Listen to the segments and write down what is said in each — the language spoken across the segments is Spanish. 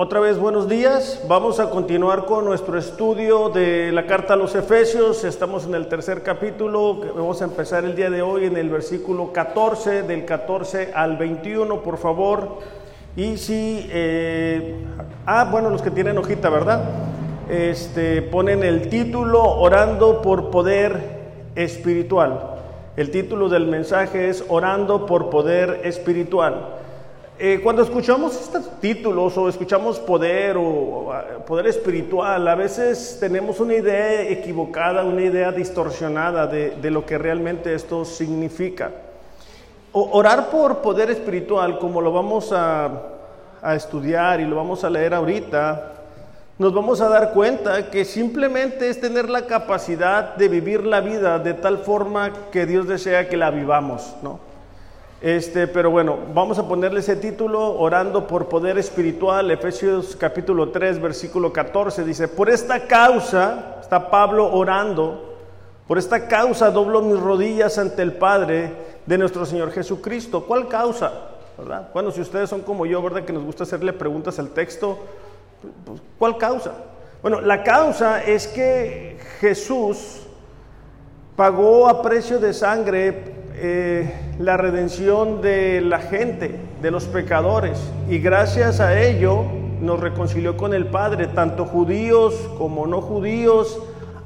Otra vez buenos días. Vamos a continuar con nuestro estudio de la carta a los Efesios. Estamos en el tercer capítulo. Vamos a empezar el día de hoy en el versículo 14, del 14 al 21, por favor. Y si, eh, ah, bueno, los que tienen hojita, ¿verdad? Este, ponen el título Orando por Poder Espiritual. El título del mensaje es Orando por Poder Espiritual. Eh, cuando escuchamos estos títulos o escuchamos poder o poder espiritual, a veces tenemos una idea equivocada, una idea distorsionada de, lo que realmente esto significa. orar por poder espiritual, como lo vamos a, a estudiar y lo vamos a leer ahorita, nos vamos a dar cuenta que simplemente es tener la capacidad de vivir la vida de tal forma que Dios desea que la vivamos, ¿no? Este, pero bueno, vamos a ponerle ese título, orando por poder espiritual, Efesios capítulo 3, versículo 14, dice, por esta causa, está Pablo orando, por esta causa doblo mis rodillas ante el Padre de nuestro Señor Jesucristo. ¿Cuál causa? ¿Verdad? Bueno, si ustedes son como yo, ¿verdad? Que nos gusta hacerle preguntas al texto, pues, ¿cuál causa? Bueno, la causa es que Jesús pagó a precio de sangre eh, la redención de la gente, de los pecadores, y gracias a ello nos reconcilió con el Padre, tanto judíos como no judíos,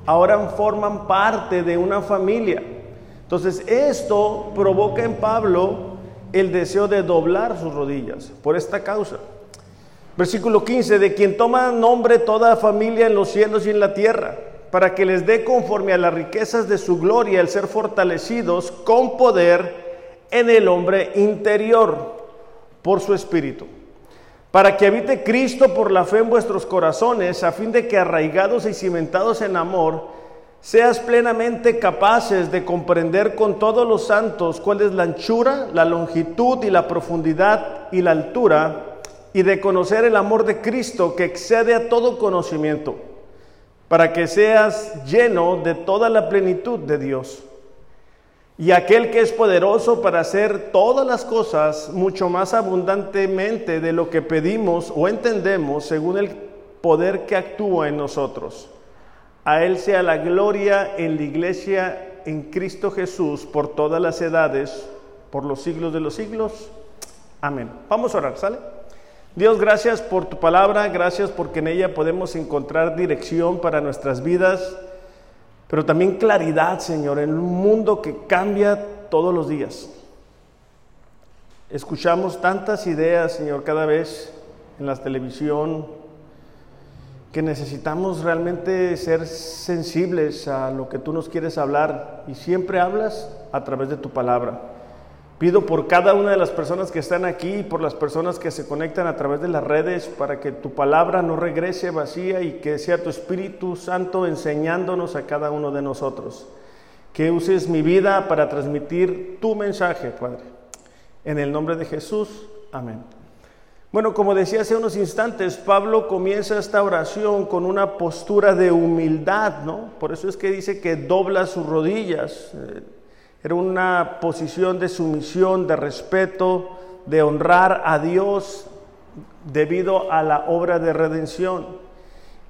ahora forman parte de una familia. Entonces esto provoca en Pablo el deseo de doblar sus rodillas por esta causa. Versículo 15, de quien toma nombre toda familia en los cielos y en la tierra para que les dé conforme a las riquezas de su gloria el ser fortalecidos con poder en el hombre interior por su espíritu, para que habite Cristo por la fe en vuestros corazones, a fin de que arraigados y cimentados en amor, seas plenamente capaces de comprender con todos los santos cuál es la anchura, la longitud y la profundidad y la altura, y de conocer el amor de Cristo que excede a todo conocimiento para que seas lleno de toda la plenitud de Dios. Y aquel que es poderoso para hacer todas las cosas mucho más abundantemente de lo que pedimos o entendemos según el poder que actúa en nosotros. A Él sea la gloria en la iglesia en Cristo Jesús por todas las edades, por los siglos de los siglos. Amén. Vamos a orar, ¿sale? Dios, gracias por tu palabra, gracias porque en ella podemos encontrar dirección para nuestras vidas, pero también claridad, Señor, en un mundo que cambia todos los días. Escuchamos tantas ideas, Señor, cada vez en la televisión, que necesitamos realmente ser sensibles a lo que tú nos quieres hablar y siempre hablas a través de tu palabra. Pido por cada una de las personas que están aquí y por las personas que se conectan a través de las redes para que tu palabra no regrese vacía y que sea tu Espíritu Santo enseñándonos a cada uno de nosotros. Que uses mi vida para transmitir tu mensaje, Padre. En el nombre de Jesús, amén. Bueno, como decía hace unos instantes, Pablo comienza esta oración con una postura de humildad, ¿no? Por eso es que dice que dobla sus rodillas. Eh, era una posición de sumisión, de respeto, de honrar a Dios debido a la obra de redención.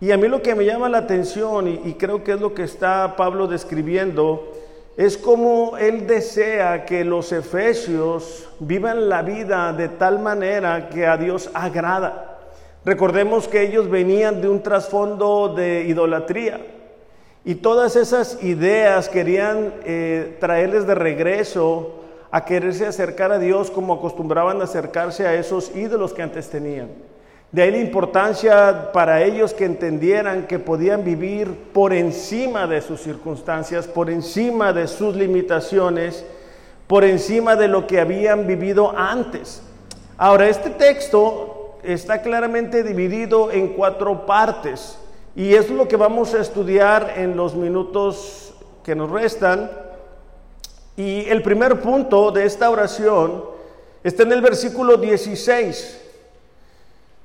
Y a mí lo que me llama la atención, y, creo que es lo que está Pablo describiendo, es como él desea que los efesios vivan la vida de tal manera que a Dios agrada. Recordemos que ellos venían de un trasfondo de idolatría. Y todas esas ideas querían eh, traerles de regreso a quererse acercar a Dios como acostumbraban a acercarse a esos ídolos que antes tenían. De ahí la importancia para ellos que entendieran que podían vivir por encima de sus circunstancias, por encima de sus limitaciones, por encima de lo que habían vivido antes. Ahora, este texto está claramente dividido en cuatro partes. Y es lo que vamos a estudiar en los minutos que nos restan. Y el primer punto de esta oración está en el versículo 16.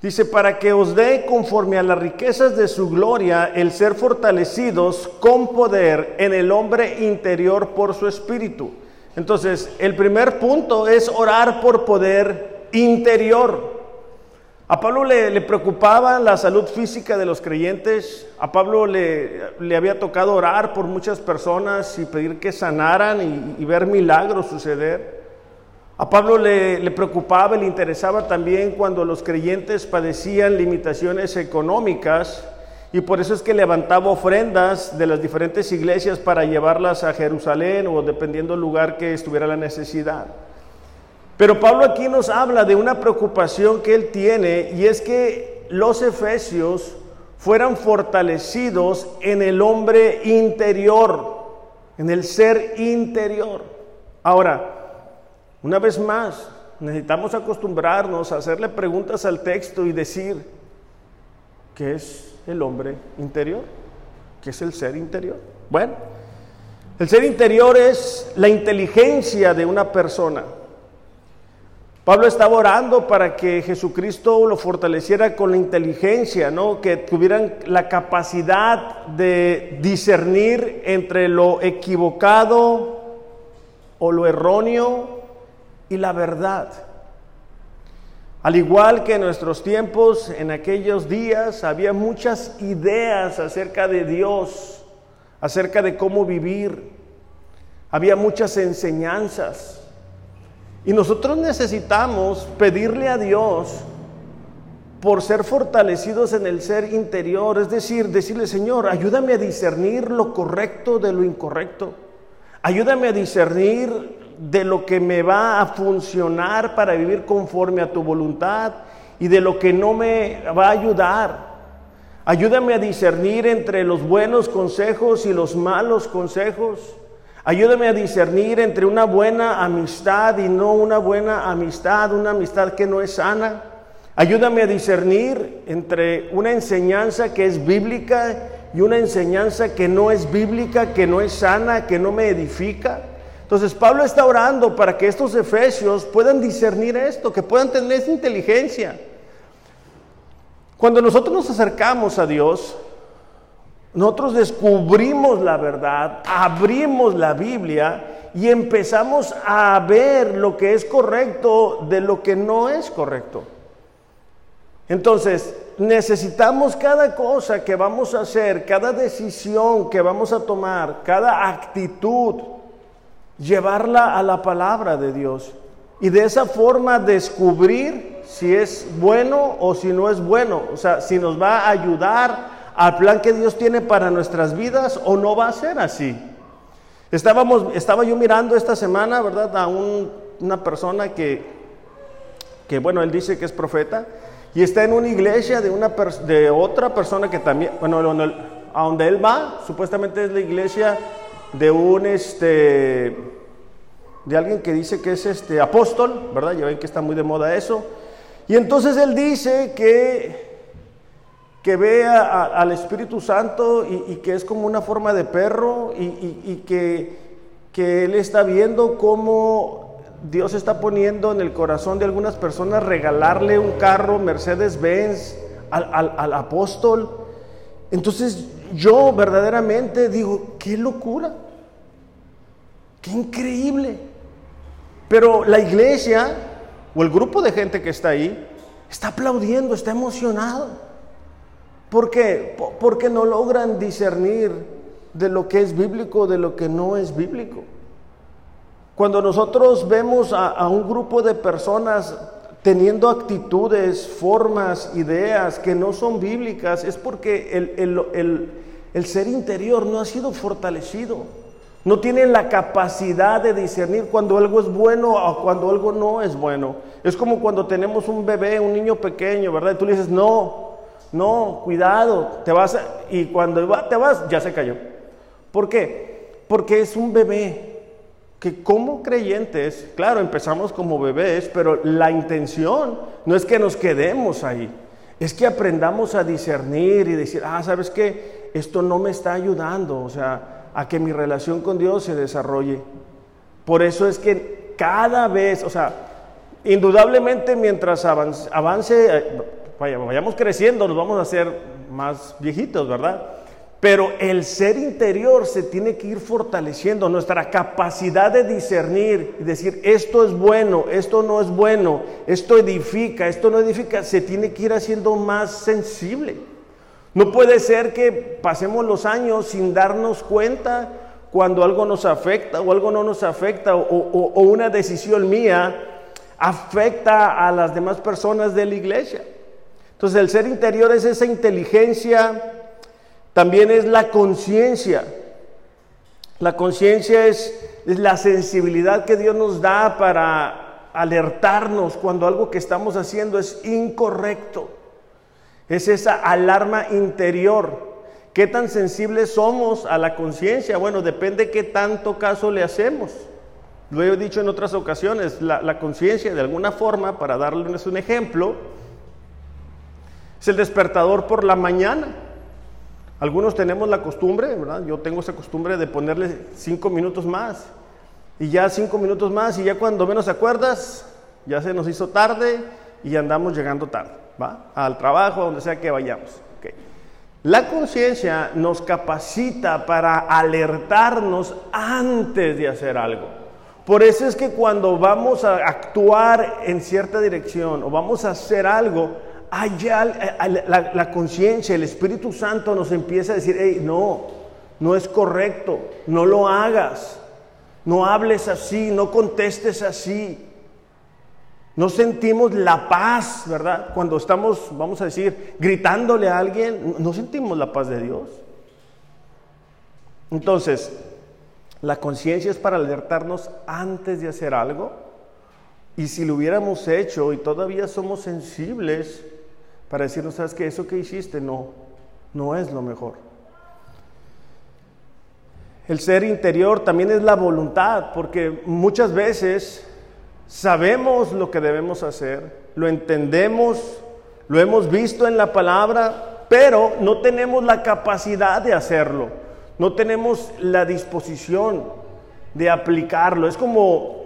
Dice, para que os dé conforme a las riquezas de su gloria el ser fortalecidos con poder en el hombre interior por su espíritu. Entonces, el primer punto es orar por poder interior. A Pablo le, preocupaba la salud física de los creyentes. A Pablo le, había tocado orar por muchas personas y pedir que sanaran y, ver milagros suceder. A Pablo le, le, preocupaba le interesaba también cuando los creyentes padecían limitaciones económicas y por eso es que levantaba ofrendas de las diferentes iglesias para llevarlas a Jerusalén o dependiendo del lugar que estuviera la necesidad. Pero Pablo aquí nos habla de una preocupación que él tiene y es que los efesios fueran fortalecidos en el hombre interior, en el ser interior. Ahora, una vez más, necesitamos acostumbrarnos a hacerle preguntas al texto y decir, ¿qué es el hombre interior? ¿Qué es el ser interior? Bueno, el ser interior es la inteligencia de una persona. Pablo estaba orando para que Jesucristo lo fortaleciera con la inteligencia, ¿no? que tuvieran la capacidad de discernir entre lo equivocado o lo erróneo y la verdad. Al igual que en nuestros tiempos, en aquellos días había muchas ideas acerca de Dios, acerca de cómo vivir, había muchas enseñanzas. Y nosotros necesitamos pedirle a Dios por ser fortalecidos en el ser interior, es decir, decirle, Señor, ayúdame a discernir lo correcto de lo incorrecto. Ayúdame a discernir de lo que me va a funcionar para vivir conforme a tu voluntad y de lo que no me va a ayudar. Ayúdame a discernir entre los buenos consejos y los malos consejos. Ayúdame a discernir entre una buena amistad y no una buena amistad, una amistad que no es sana. Ayúdame a discernir entre una enseñanza que es bíblica y una enseñanza que no es bíblica, que no es sana, que no me edifica. Entonces Pablo está orando para que estos efesios puedan discernir esto, que puedan tener esa inteligencia. Cuando nosotros nos acercamos a Dios, nosotros descubrimos la verdad, abrimos la Biblia y empezamos a ver lo que es correcto de lo que no es correcto. Entonces, necesitamos cada cosa que vamos a hacer, cada decisión que vamos a tomar, cada actitud, llevarla a la palabra de Dios. Y de esa forma descubrir si es bueno o si no es bueno. O sea, si nos va a ayudar al plan que Dios tiene para nuestras vidas o no va a ser así. Estábamos, estaba yo mirando esta semana, ¿verdad? A una persona que, que, bueno, él dice que es profeta y está en una iglesia de, una de otra persona que también, bueno, a donde él va, supuestamente es la iglesia de un, este, de alguien que dice que es este apóstol, ¿verdad? Ya ven que está muy de moda eso. Y entonces él dice que que ve al Espíritu Santo y, que es como una forma de perro y, que, que, Él está viendo cómo Dios está poniendo en el corazón de algunas personas regalarle un carro Mercedes-Benz al, al apóstol. Entonces yo verdaderamente digo, qué locura, qué increíble. Pero la iglesia o el grupo de gente que está ahí está aplaudiendo, está emocionado. ¿Por qué? Porque no logran discernir de lo que es bíblico de lo que no es bíblico. Cuando nosotros vemos a, un grupo de personas teniendo actitudes, formas, ideas que no son bíblicas, es porque el, el ser interior no ha sido fortalecido. No tienen la capacidad de discernir cuando algo es bueno o cuando algo no es bueno. Es como cuando tenemos un bebé, un niño pequeño, ¿verdad? Y tú le dices, no, no, cuidado, te vas y cuando te vas ya se cayó. ¿Por qué? Porque es un bebé que como creyentes, claro, empezamos como bebés, pero la intención no es que nos quedemos ahí, es que aprendamos a discernir y decir, ah, ¿sabes qué? Esto no me está ayudando, o sea, a que mi relación con Dios se desarrolle. Por eso es que cada vez, o sea, indudablemente mientras avance, avance vayamos creciendo, nos vamos a hacer más viejitos, ¿verdad? Pero el ser interior se tiene que ir fortaleciendo, nuestra capacidad de discernir y decir, esto es bueno, esto no es bueno, esto edifica, esto no edifica, se tiene que ir haciendo más sensible. No puede ser que pasemos los años sin darnos cuenta cuando algo nos afecta o algo no nos afecta o, una decisión mía afecta a las demás personas de la iglesia. Entonces el ser interior es esa inteligencia también es la conciencia. La conciencia es, la sensibilidad que Dios nos da para alertarnos cuando algo que estamos haciendo es incorrecto. Es esa alarma interior. ¿Qué tan sensibles somos a la conciencia? Bueno, depende qué tanto caso le hacemos. Lo he dicho en otras ocasiones, la, la conciencia de alguna forma, para darles un ejemplo, es el despertador por la mañana. Algunos tenemos la costumbre, ¿verdad? Yo tengo esa costumbre de ponerle cinco minutos más. Y ya cinco minutos más, y ya cuando menos acuerdas, ya se nos hizo tarde y andamos llegando tarde, ¿va? Al trabajo, a donde sea que vayamos. La conciencia nos capacita para alertarnos antes de hacer algo. Por eso es que cuando vamos a actuar en cierta dirección o vamos a hacer algo, allá eh, la, conciencia, el Espíritu Santo nos empieza a decir, hey, no, no es correcto, no lo hagas, no hables así, no contestes así. No sentimos la paz, ¿verdad? Cuando estamos, vamos a decir, gritándole a alguien, no sentimos la paz de Dios. Entonces, la conciencia es para alertarnos antes de hacer algo. Y si lo hubiéramos hecho y todavía somos sensibles, para decirnos, sabes que eso que hiciste no, no es lo mejor. El ser interior también es la voluntad, porque muchas veces sabemos lo que debemos hacer, lo entendemos, lo hemos visto en la palabra, pero no tenemos la capacidad de hacerlo, no tenemos la disposición de aplicarlo. Es como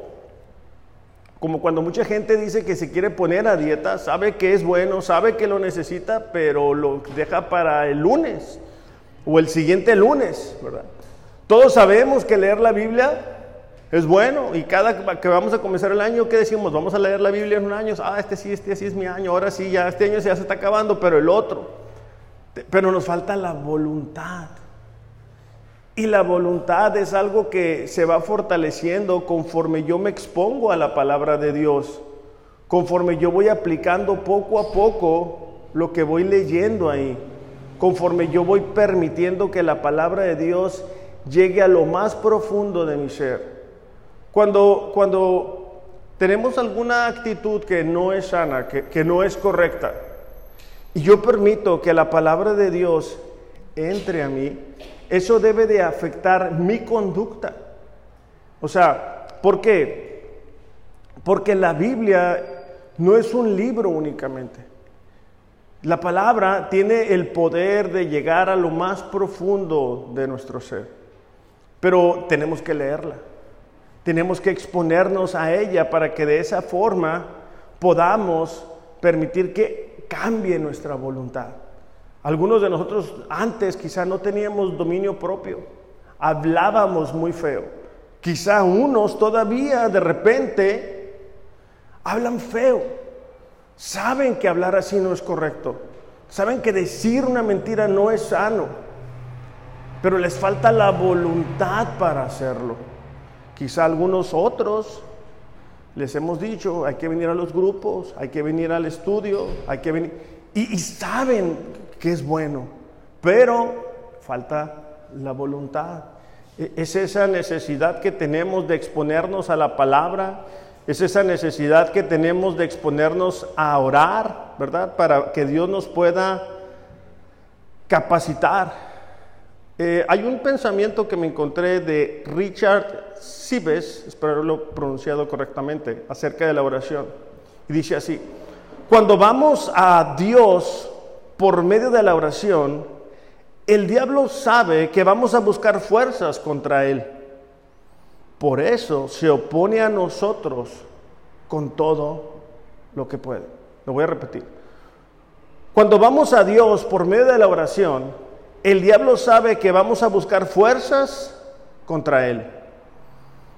como cuando mucha gente dice que se quiere poner a dieta, sabe que es bueno, sabe que lo necesita, pero lo deja para el lunes o el siguiente lunes, ¿verdad? Todos sabemos que leer la Biblia es bueno y cada que vamos a comenzar el año, ¿qué decimos? Vamos a leer la Biblia en un año, ah, este sí, este sí es mi año, ahora sí, ya este año ya se está acabando, pero el otro. Pero nos falta la voluntad. Y la voluntad es algo que se va fortaleciendo conforme yo me expongo a la palabra de Dios, conforme yo voy aplicando poco a poco lo que voy leyendo ahí, conforme yo voy permitiendo que la palabra de Dios llegue a lo más profundo de mi ser. Cuando, cuando tenemos alguna actitud que no es sana, que, que no es correcta, y yo permito que la palabra de Dios entre a mí, eso debe de afectar mi conducta. O sea, ¿por qué? Porque la Biblia no es un libro únicamente. La palabra tiene el poder de llegar a lo más profundo de nuestro ser. Pero tenemos que leerla. Tenemos que exponernos a ella para que de esa forma podamos permitir que cambie nuestra voluntad. Algunos de nosotros antes quizá no teníamos dominio propio, hablábamos muy feo. Quizá unos todavía de repente hablan feo, saben que hablar así no es correcto, saben que decir una mentira no es sano, pero les falta la voluntad para hacerlo. Quizá algunos otros les hemos dicho, hay que venir a los grupos, hay que venir al estudio, hay que venir, y, y saben que es bueno, pero falta la voluntad. E, es esa necesidad que tenemos de exponernos a la palabra, es esa necesidad que tenemos de exponernos a orar, ¿verdad? Para que Dios nos pueda capacitar. Eh, hay un pensamiento que me encontré de Richard Sibes, espero haberlo pronunciado correctamente, acerca de la oración. Y dice así, cuando vamos a Dios por medio de la oración, el diablo sabe que vamos a buscar fuerzas contra él. Por eso se opone a nosotros con todo lo que puede. Lo voy a repetir. Cuando vamos a Dios por medio de la oración, el diablo sabe que vamos a buscar fuerzas contra él.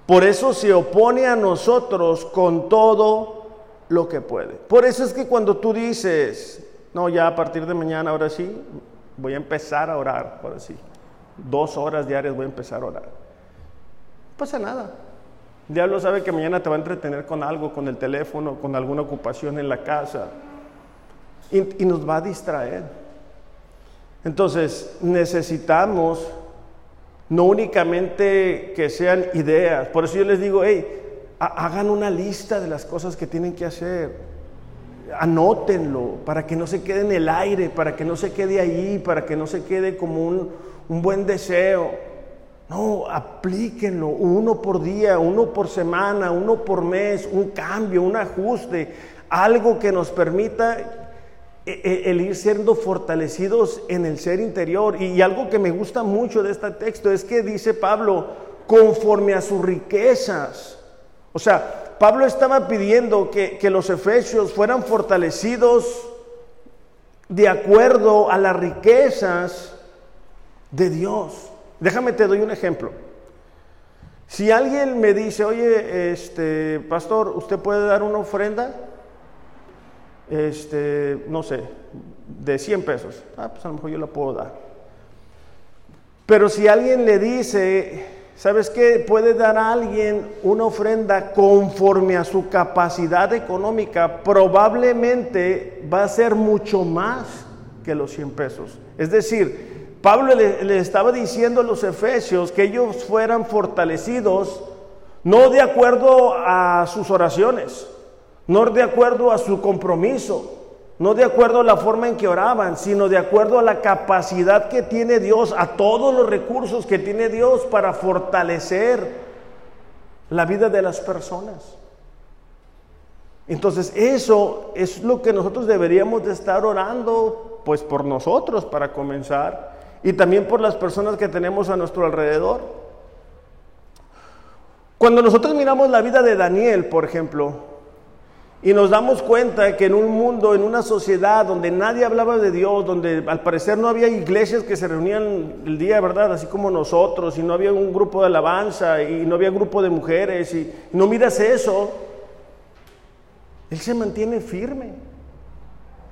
Por eso se opone a nosotros con todo lo que puede. Por eso es que cuando tú dices, no, ya a partir de mañana, ahora sí, voy a empezar a orar, ahora sí, dos horas diarias voy a empezar a orar. No pasa nada. El diablo sabe que mañana te va a entretener con algo, con el teléfono, con alguna ocupación en la casa, y, y nos va a distraer. Entonces, necesitamos no únicamente que sean ideas. Por eso yo les digo, hey, hagan una lista de las cosas que tienen que hacer. Anótenlo para que no se quede en el aire, para que no se quede ahí, para que no se quede como un, un buen deseo. No, aplíquenlo uno por día, uno por semana, uno por mes, un cambio, un ajuste, algo que nos permita e, e, el ir siendo fortalecidos en el ser interior. Y algo que me gusta mucho de este texto es que dice Pablo, conforme a sus riquezas. O sea, Pablo estaba pidiendo que, que los efesios fueran fortalecidos de acuerdo a las riquezas de Dios. Déjame te doy un ejemplo. Si alguien me dice, oye, este pastor, ¿usted puede dar una ofrenda? este, no sé, de 100 pesos. Ah, pues a lo mejor yo la puedo dar. Pero si alguien le dice, ¿sabes qué? Puede dar a alguien una ofrenda conforme a su capacidad económica, probablemente va a ser mucho más que los 100 pesos. Es decir, Pablo le, le estaba diciendo a los efesios que ellos fueran fortalecidos no de acuerdo a sus oraciones, no de acuerdo a su compromiso, no de acuerdo a la forma en que oraban, sino de acuerdo a la capacidad que tiene Dios, a todos los recursos que tiene Dios para fortalecer la vida de las personas. Entonces eso es lo que nosotros deberíamos de estar orando, pues por nosotros para comenzar, y también por las personas que tenemos a nuestro alrededor. Cuando nosotros miramos la vida de Daniel, por ejemplo, y nos damos cuenta que en un mundo, en una sociedad donde nadie hablaba de Dios, donde al parecer no había iglesias que se reunían el día, ¿verdad? Así como nosotros, y no había un grupo de alabanza, y no había grupo de mujeres, y no miras eso, Él se mantiene firme.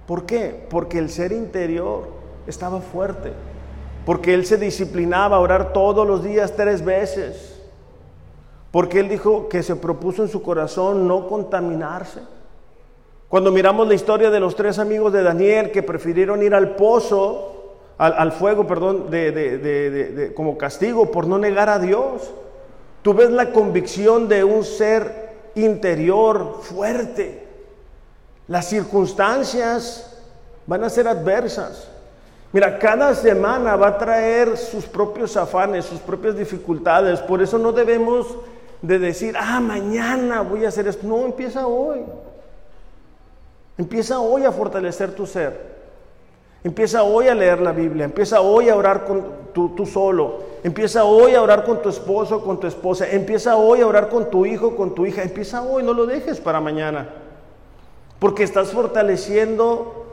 ¿Por qué? Porque el ser interior estaba fuerte, porque Él se disciplinaba a orar todos los días tres veces, porque Él dijo que se propuso en su corazón no contaminarse. Cuando miramos la historia de los tres amigos de Daniel que prefirieron ir al pozo, al, fuego, perdón, como castigo por no negar a Dios, tú ves la convicción de un ser interior fuerte. Las circunstancias van a ser adversas. Mira, cada semana va a traer sus propios afanes, sus propias dificultades. Por eso no debemos de decir, ah, mañana voy a hacer esto. No, empieza hoy. Empieza hoy a fortalecer tu ser. Empieza hoy a leer la Biblia. Empieza hoy a orar con tú, solo. Empieza hoy a orar con tu esposo, con tu esposa. Empieza hoy a orar con tu hijo, con tu hija. Empieza hoy, no lo dejes para mañana. Porque estás fortaleciendo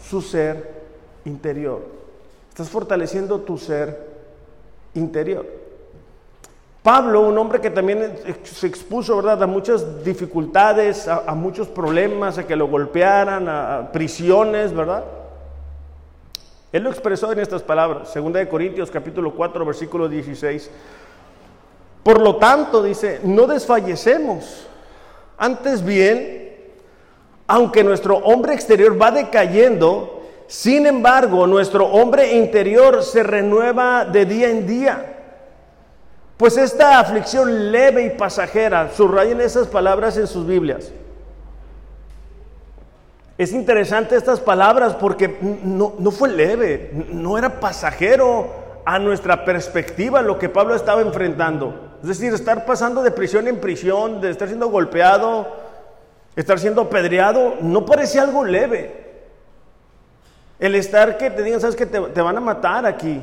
su ser interior. Estás fortaleciendo tu ser interior. Pablo, un hombre que también se expuso ¿verdad? a muchas dificultades, a, muchos problemas, a que lo golpearan, a, prisiones, ¿verdad? Él lo expresó en estas palabras, 2 Corintios capítulo 4, versículo 16. Por lo tanto, dice, no desfallecemos. Antes bien, aunque nuestro hombre exterior va decayendo, sin embargo, nuestro hombre interior se renueva de día en día. Pues esta aflicción leve y pasajera, subrayen esas palabras en sus Biblias. Es interesante estas palabras porque no, no, fue leve, no era pasajero a nuestra perspectiva lo que Pablo estaba enfrentando. Es decir, estar pasando de prisión en prisión, de estar siendo golpeado, estar siendo apedreado, no parecía algo leve. El estar que te digan, sabes que te, te van a matar aquí,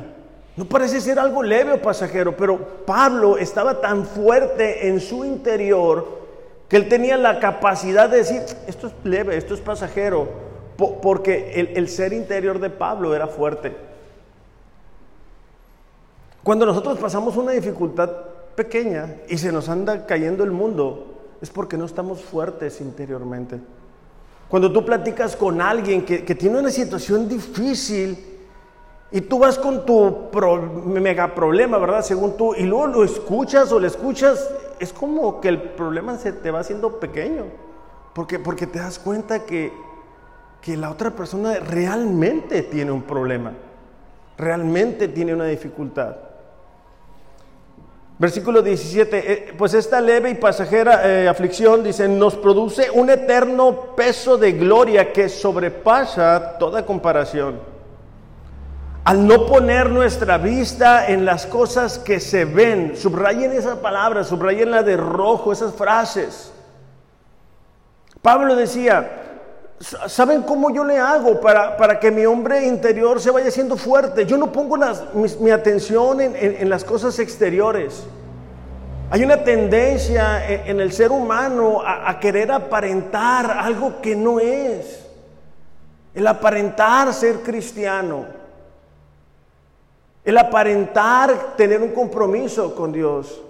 no parece ser algo leve o pasajero, pero Pablo estaba tan fuerte en su interior que él tenía la capacidad de decir, esto es leve, esto es pasajero, porque el, ser interior de Pablo era fuerte. Cuando nosotros pasamos una dificultad pequeña y se nos anda cayendo el mundo, es porque no estamos fuertes interiormente. Cuando tú platicas con alguien que, tiene una situación difícil y tú vas con tu mega problema, ¿verdad? Según tú, y luego lo escuchas o le escuchas, es como que el problema se te va haciendo pequeño. Porque, porque te das cuenta que, que la otra persona realmente tiene un problema, realmente tiene una dificultad. Versículo 17, eh, pues esta leve y pasajera eh, aflicción, dice, nos produce un eterno peso de gloria que sobrepasa toda comparación. Al no poner nuestra vista en las cosas que se ven, subrayen esa palabra, subrayen la de rojo, esas frases. Pablo decía, ¿saben cómo yo le hago para, para que mi hombre interior se vaya siendo fuerte? Yo no pongo mi, atención en, las cosas exteriores. Hay una tendencia en, el ser humano a querer aparentar algo que no es. El aparentar ser cristiano. El aparentar tener un compromiso con Dios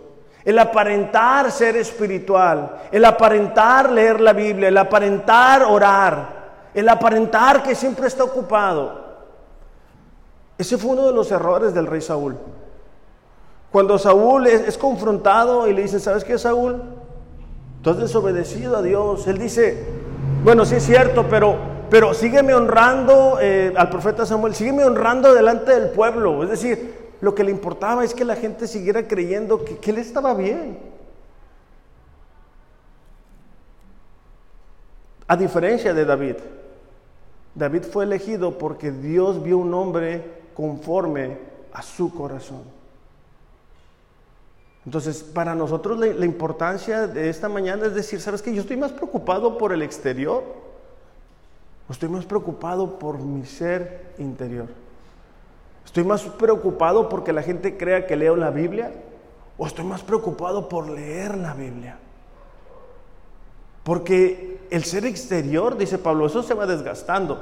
el aparentar ser espiritual, el aparentar leer la Biblia, el aparentar orar, el aparentar que siempre está ocupado. Ese fue uno de los errores del rey Saúl. Cuando Saúl es, confrontado y le dice, ¿sabes qué, Saúl? Tú has desobedecido a Dios. Él dice, bueno, sí es cierto, pero, pero sígueme honrando eh, al profeta Samuel, sígueme honrando delante del pueblo. Es decir, lo que le importaba es que la gente siguiera creyendo que, él estaba bien. A diferencia de David, David fue elegido porque Dios vio un hombre conforme a su corazón. Entonces, para nosotros la, la, importancia de esta mañana es decir, ¿sabes qué? Yo estoy más preocupado por el exterior estoy más preocupado por mi ser interior. ¿Estoy más preocupado porque la gente crea que leo la Biblia? ¿O estoy más preocupado por leer la Biblia? Porque el ser exterior, dice Pablo, eso se va desgastando.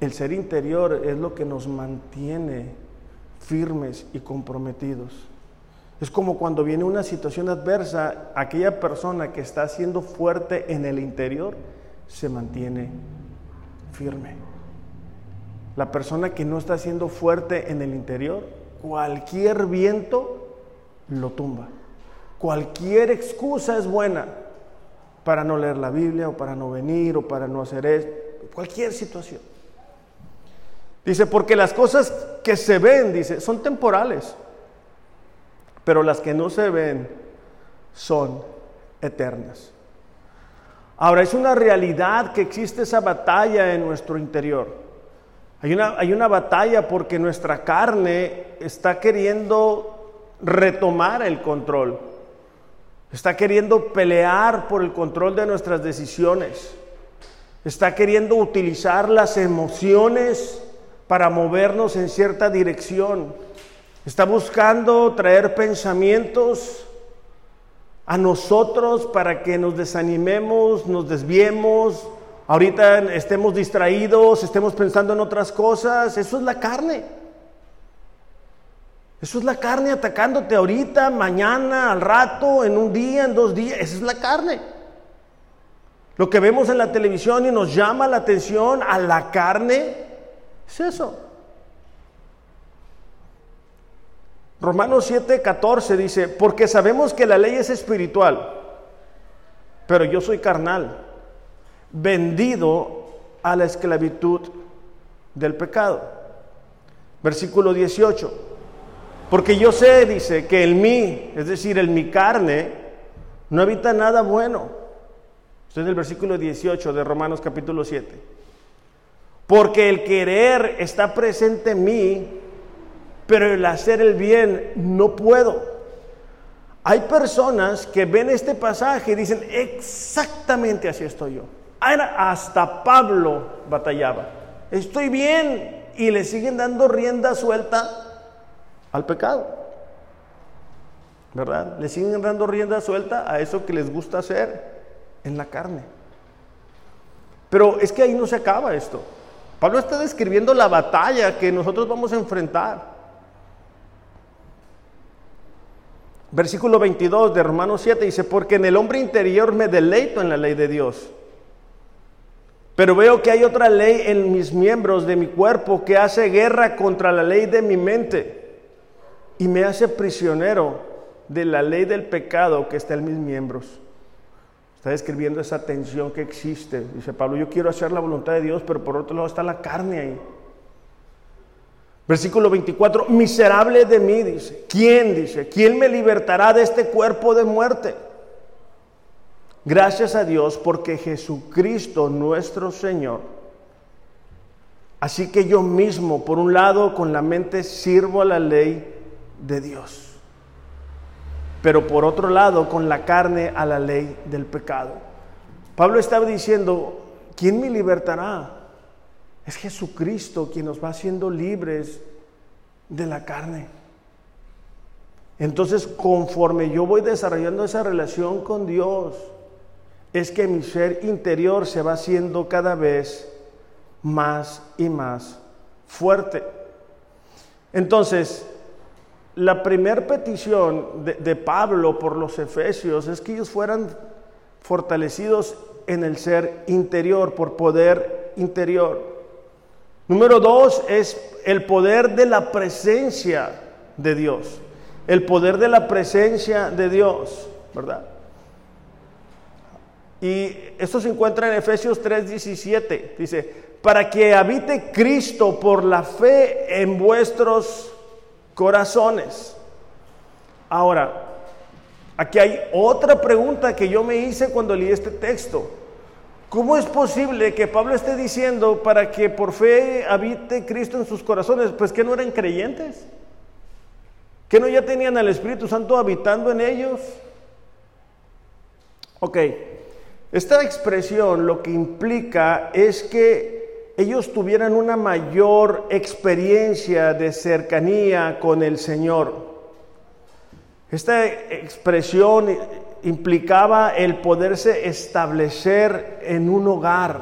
El ser interior es lo que nos mantiene firmes y comprometidos. Es como cuando viene una situación adversa, aquella persona que está siendo fuerte en el interior se mantiene firme. La persona que no está siendo fuerte en el interior, cualquier viento lo tumba. Cualquier excusa es buena para no leer la Biblia o para no venir o para no hacer esto, cualquier situación. Dice, porque las cosas que se ven, dice, son temporales, pero las que no se ven son eternas. Ahora, es una realidad que existe esa batalla en nuestro interior. Hay una, hay una batalla porque nuestra carne está queriendo retomar el control. Está queriendo pelear por el control de nuestras decisiones. Está queriendo utilizar las emociones para movernos en cierta dirección. Está buscando traer pensamientos a nosotros para que nos desanimemos, nos desviemos, ahorita estemos distraídos, estemos pensando en otras cosas, eso es la carne. Eso es la carne atacándote ahorita, mañana, al rato, en un día, en dos días. Esa es la carne. Lo que vemos en la televisión y nos llama la atención a la carne es eso. Romanos 7, 14 dice, porque sabemos que la ley es espiritual, pero yo soy carnal vendido a la esclavitud del pecado. Versículo 18. Porque yo sé, dice, que en mí, es decir, en mi carne, no habita nada bueno. Esto es el versículo 18 de Romanos capítulo 7. Porque el querer está presente en mí, pero el hacer el bien no puedo. Hay personas que ven este pasaje y dicen, exactamente así estoy yo. Hasta Pablo batallaba. Estoy bien y le siguen dando rienda suelta al pecado. ¿Verdad? Le siguen dando rienda suelta a eso que les gusta hacer en la carne. Pero es que ahí no se acaba esto. Pablo está describiendo la batalla que nosotros vamos a enfrentar. Versículo 22 de Romanos 7 dice, porque en el hombre interior me deleito en la ley de Dios. Pero veo que hay otra ley en mis miembros de mi cuerpo que hace guerra contra la ley de mi mente y me hace prisionero de la ley del pecado que está en mis miembros. Está describiendo esa tensión que existe. Dice Pablo, yo quiero hacer la voluntad de Dios, pero por otro lado está la carne ahí. Versículo 24, miserable de mí, dice. ¿Quién, dice? ¿Quién me libertará de este cuerpo de muerte? Gracias a Dios porque Jesucristo nuestro Señor. Así que yo mismo, por un lado, con la mente sirvo a la ley de Dios. Pero por otro lado, con la carne a la ley del pecado. Pablo estaba diciendo, ¿quién me libertará? Es Jesucristo quien nos va haciendo libres de la carne. Entonces, conforme yo voy desarrollando esa relación con Dios, es que mi ser interior se va haciendo cada vez más y más fuerte. Entonces, la primera petición de, Pablo por los efesios es que ellos fueran fortalecidos en el ser interior, por poder interior. Número dos es el poder de la presencia de Dios. El poder de la presencia de Dios, ¿verdad? Y esto se encuentra en Efesios 3:17. Dice, para que habite Cristo por la fe en vuestros corazones. Ahora, aquí hay otra pregunta que yo me hice cuando leí este texto. ¿Cómo es posible que Pablo esté diciendo para que por fe habite Cristo en sus corazones? Pues que no eran creyentes. Que no ya tenían al Espíritu Santo habitando en ellos. Ok, esta expresión lo que implica es que ellos tuvieran una mayor experiencia de cercanía con el Señor. Esta expresión implicaba el poderse establecer en un hogar.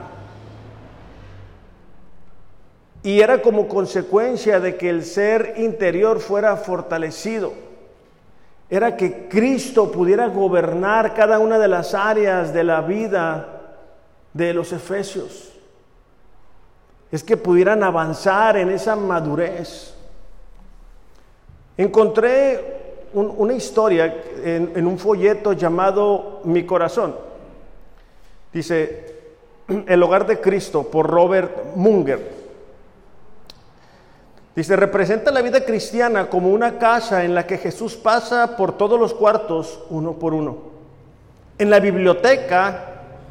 Y era como consecuencia de que el ser interior fuera fortalecido. Era que Cristo pudiera gobernar cada una de las áreas de la vida de los efesios. Es que pudieran avanzar en esa madurez. Encontré una historia en, un folleto llamado Mi Corazón. Dice, El Hogar de Cristo por Robert Munger. Dice, representa la vida cristiana como una casa en la que Jesús pasa por todos los cuartos uno por uno. En la biblioteca,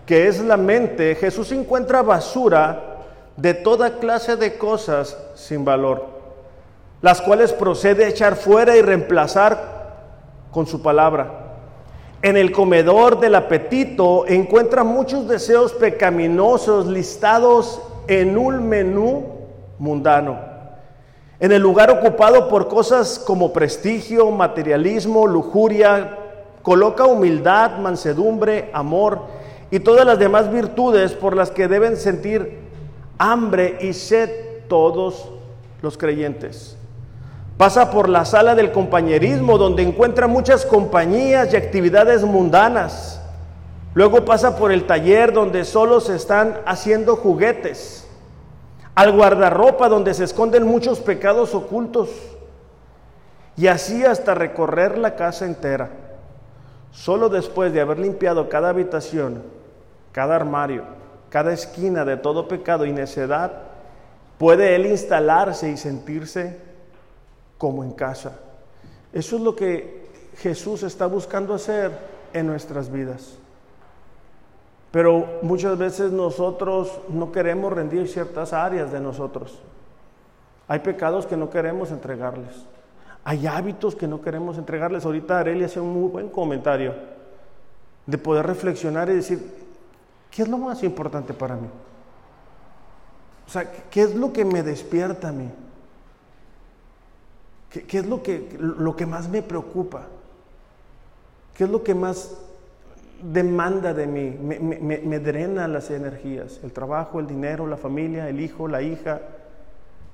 que es la mente, Jesús encuentra basura de toda clase de cosas sin valor las cuales procede echar fuera y reemplazar con su palabra. En el comedor del apetito encuentra muchos deseos pecaminosos listados en un menú mundano. En el lugar ocupado por cosas como prestigio, materialismo, lujuria, coloca humildad, mansedumbre, amor y todas las demás virtudes por las que deben sentir hambre y sed todos los creyentes. Pasa por la sala del compañerismo, donde encuentra muchas compañías y actividades mundanas. Luego pasa por el taller, donde solo se están haciendo juguetes. Al guardarropa, donde se esconden muchos pecados ocultos. Y así hasta recorrer la casa entera. Solo después de haber limpiado cada habitación, cada armario, cada esquina de todo pecado y necedad, puede él instalarse y sentirse como en casa. Eso es lo que Jesús está buscando hacer en nuestras vidas. Pero muchas veces nosotros no queremos rendir ciertas áreas de nosotros. Hay pecados que no queremos entregarles. Hay hábitos que no queremos entregarles. Ahorita Arely hace un muy buen comentario de poder reflexionar y decir, ¿qué es lo más importante para mí? O sea, ¿qué es lo que me despierta a mí? ¿Qué, es lo que, lo que más me preocupa? ¿Qué es lo que más demanda de mí, me, drena las energías, el trabajo, el dinero, la familia, el hijo, la hija.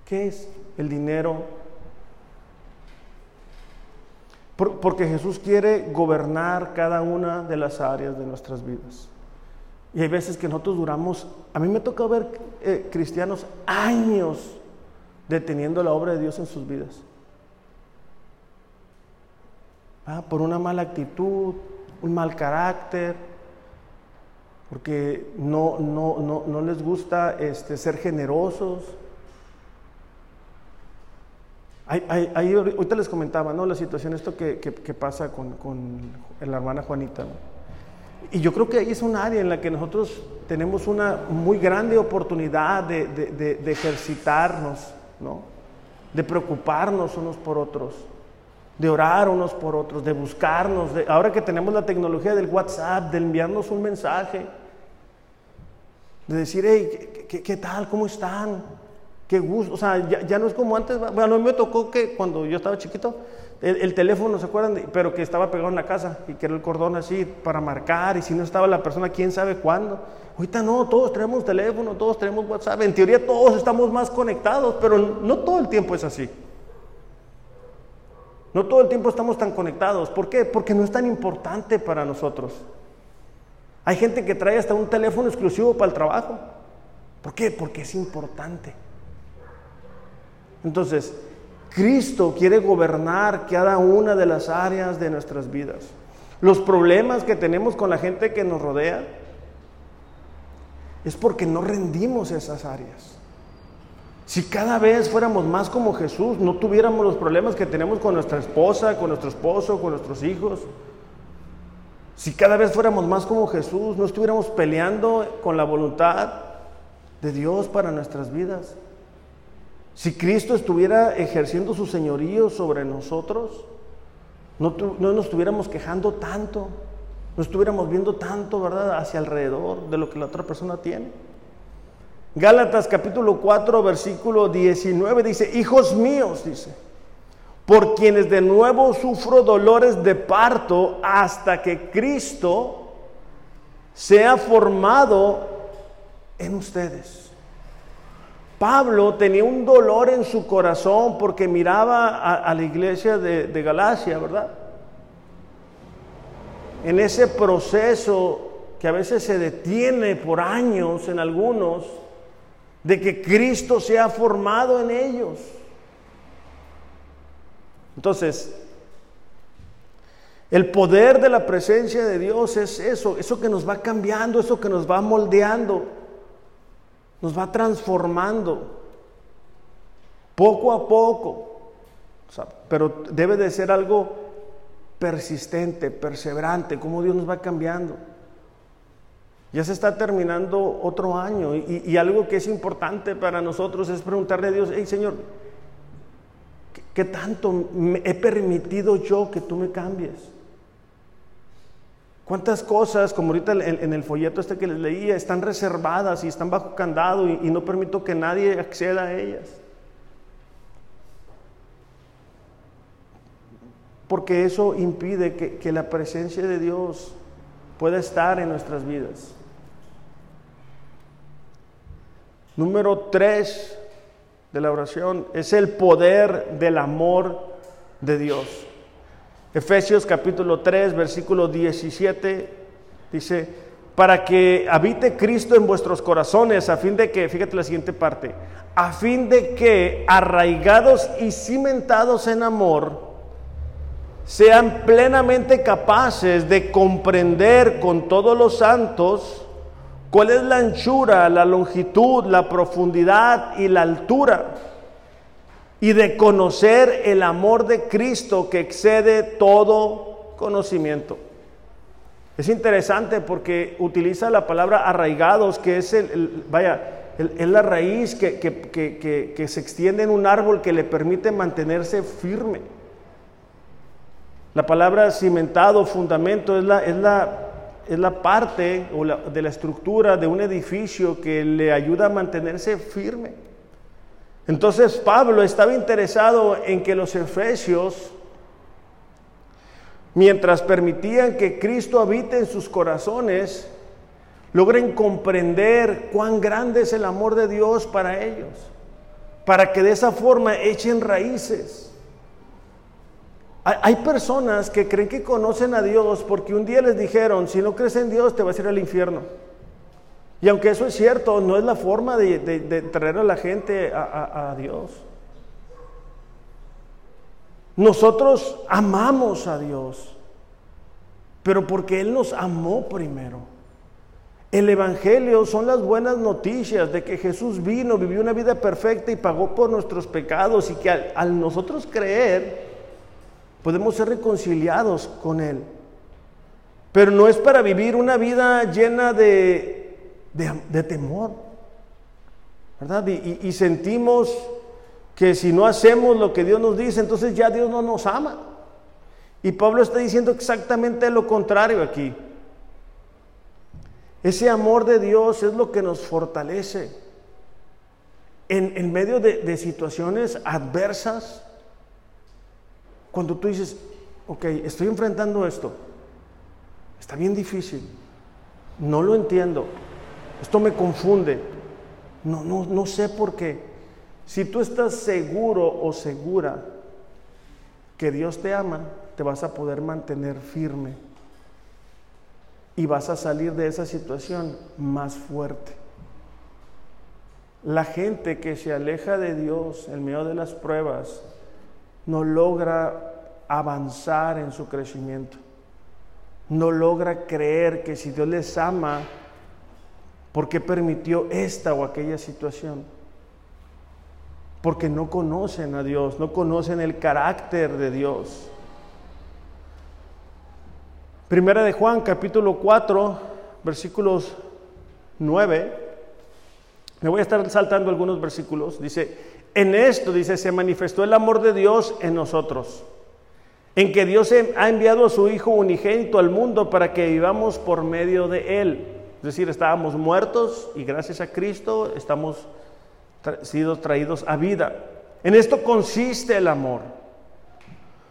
¿Qué es el dinero? porque Jesús quiere gobernar cada una de las áreas de nuestras vidas. Y hay veces que nosotros duramos, a mí me toca ver eh, cristianos años deteniendo la obra de Dios en sus vidas. Ah, por una mala actitud, un mal carácter, porque no, no, no, les gusta este, ser generosos. ahorita les comentaba ¿no? la situación, esto que, pasa con, la hermana Juanita. Y yo creo que ahí es un área en la que nosotros tenemos una muy grande oportunidad de, de ejercitarnos, ¿no? de preocuparnos unos por otros de orar unos por otros, de buscarnos, de, ahora que tenemos la tecnología del WhatsApp, de enviarnos un mensaje, de decir, hey, ¿qué, tal? ¿Cómo están? Qué gusto, o sea, ya, no es como antes, bueno, a mí me tocó que cuando yo estaba chiquito, el, teléfono, ¿se acuerdan? Pero que estaba pegado en la casa y que era el cordón así para marcar y si no estaba la persona, quién sabe cuándo. Ahorita no, todos tenemos teléfono, todos tenemos WhatsApp, en teoría todos estamos más conectados, pero no todo el tiempo es así. No todo el tiempo estamos tan conectados. ¿Por qué? Porque no es tan importante para nosotros. Hay gente que trae hasta un teléfono exclusivo para el trabajo. ¿Por qué? Porque es importante. Entonces, Cristo quiere gobernar cada una de las áreas de nuestras vidas. Los problemas que tenemos con la gente que nos rodea es porque no rendimos esas áreas. Si cada vez fuéramos más como Jesús, no tuviéramos los problemas que tenemos con nuestra esposa, con nuestro esposo, con nuestros hijos. Si cada vez fuéramos más como Jesús, no estuviéramos peleando con la voluntad de Dios para nuestras vidas. Si Cristo estuviera ejerciendo su señorío sobre nosotros, no, no nos estuviéramos quejando tanto, no estuviéramos viendo tanto, ¿verdad?, hacia alrededor de lo que la otra persona tiene. Gálatas capítulo 4, versículo 19 dice, hijos míos, dice, por quienes de nuevo sufro dolores de parto hasta que Cristo sea formado en ustedes. Pablo tenía un dolor en su corazón porque miraba a, la iglesia de, de Galacia, ¿verdad? En ese proceso que a veces se detiene por años en algunos, de que Cristo se ha formado en ellos. Entonces, el poder de la presencia de Dios es eso, eso que nos va cambiando, eso que nos va moldeando, nos va transformando poco a poco. pero debe de ser algo persistente, perseverante, como Dios nos va cambiando. Ya se está terminando otro año y, algo que es importante para nosotros es preguntarle a Dios, hey Señor, ¿qué, tanto he permitido yo que tú me cambies? ¿Cuántas cosas, como ahorita en, el folleto este que les leía, están reservadas y están bajo candado y, no permito que nadie acceda a ellas? Porque eso impide que, que la presencia de Dios pueda estar en nuestras vidas. Número tres de la oración es el poder del amor de Dios. Efesios capítulo 3, versículo 17 dice, para que habite Cristo en vuestros corazones, a fin de que, fíjate la siguiente parte, a fin de que arraigados y cimentados en amor, sean plenamente capaces de comprender con todos los santos ¿Cuál es la anchura, la longitud, la profundidad y la altura? Y de conocer el amor de Cristo que excede todo conocimiento. Es interesante porque utiliza la palabra arraigados, que es el, vaya, es la raíz que, que, se extiende en un árbol que le permite mantenerse firme. La palabra cimentado, fundamento, es la, es la es la parte de la estructura de un edificio que le ayuda a mantenerse firme. Entonces Pablo estaba interesado en que los efesios mientras permitían que Cristo habite en sus corazones, logren comprender cuán grande es el amor de Dios para ellos, para que de esa forma echen raíces. Hay personas que creen que conocen a Dios porque un día les dijeron, si no crees en Dios te vas a ir al infierno. Y aunque eso es cierto, no es la forma de, traer a la gente a, a Dios. Nosotros amamos a Dios, pero porque Él nos amó primero. El Evangelio son las buenas noticias de que Jesús vino, vivió una vida perfecta y pagó por nuestros pecados y que al, nosotros creer podemos ser reconciliados con Él. Pero no es para vivir una vida llena de, de, temor, ¿verdad? y sentimos que si no hacemos lo que Dios nos dice, entonces ya Dios no nos ama. Y Pablo está diciendo exactamente lo contrario aquí. Ese amor de Dios es lo que nos fortalece en, medio de, de situaciones adversas. Cuando tú dices, ok, estoy enfrentando esto, está bien difícil, no lo entiendo, esto me confunde, no, no, no sé por qué. Si tú estás seguro o segura que Dios te ama, te vas a poder mantener firme y vas a salir de esa situación más fuerte. La gente que se aleja de Dios en medio de las pruebas no logra avanzar en su crecimiento. No logra creer que si Dios les ama, ¿por qué permitió esta o aquella situación? porque no conocen a Dios, no conocen el carácter de Dios. Primera de Juan, capítulo 4, versículos 9. Me voy a estar saltando algunos versículos. Dice, en esto, dice, se manifestó el amor de Dios en nosotros, en que Dios ha enviado a su Hijo unigénito al mundo para que vivamos por medio de Él. Es decir, estábamos muertos y gracias a Cristo estamos sido traídos a vida. En esto consiste el amor.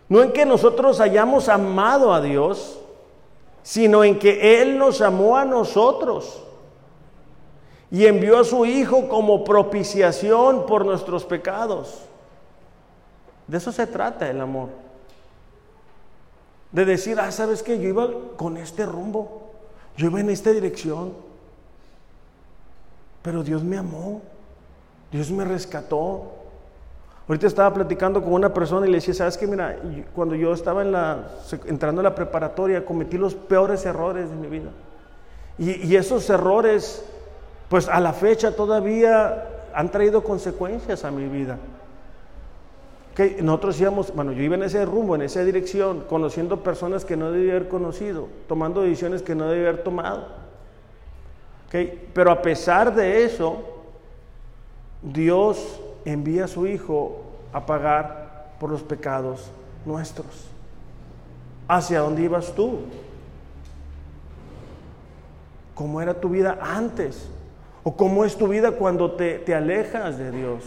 No en que nosotros hayamos amado a Dios, sino en que Él nos amó a nosotros y envió a su Hijo como propiciación por nuestros pecados. De eso se trata el amor. De decir, ah, sabes que yo iba con este rumbo, yo iba en esta dirección, pero Dios me amó. Dios me rescató. Ahorita estaba platicando con una persona y le decía, ¿sabes qué? Mira, cuando yo estaba en la, entrando a la preparatoria, cometí los peores errores de mi vida. Y, esos errores, pues a la fecha todavía han traído consecuencias a mi vida. Que nosotros íbamos, bueno, yo iba en ese rumbo, en esa dirección, conociendo personas que no debía haber conocido, tomando decisiones que no debía haber tomado. Okay, pero a pesar de eso, Dios envía a su Hijo a pagar por los pecados nuestros. ¿Hacia dónde ibas tú? ¿Cómo era tu vida antes? ¿O cómo es tu vida cuando te, te alejas de Dios?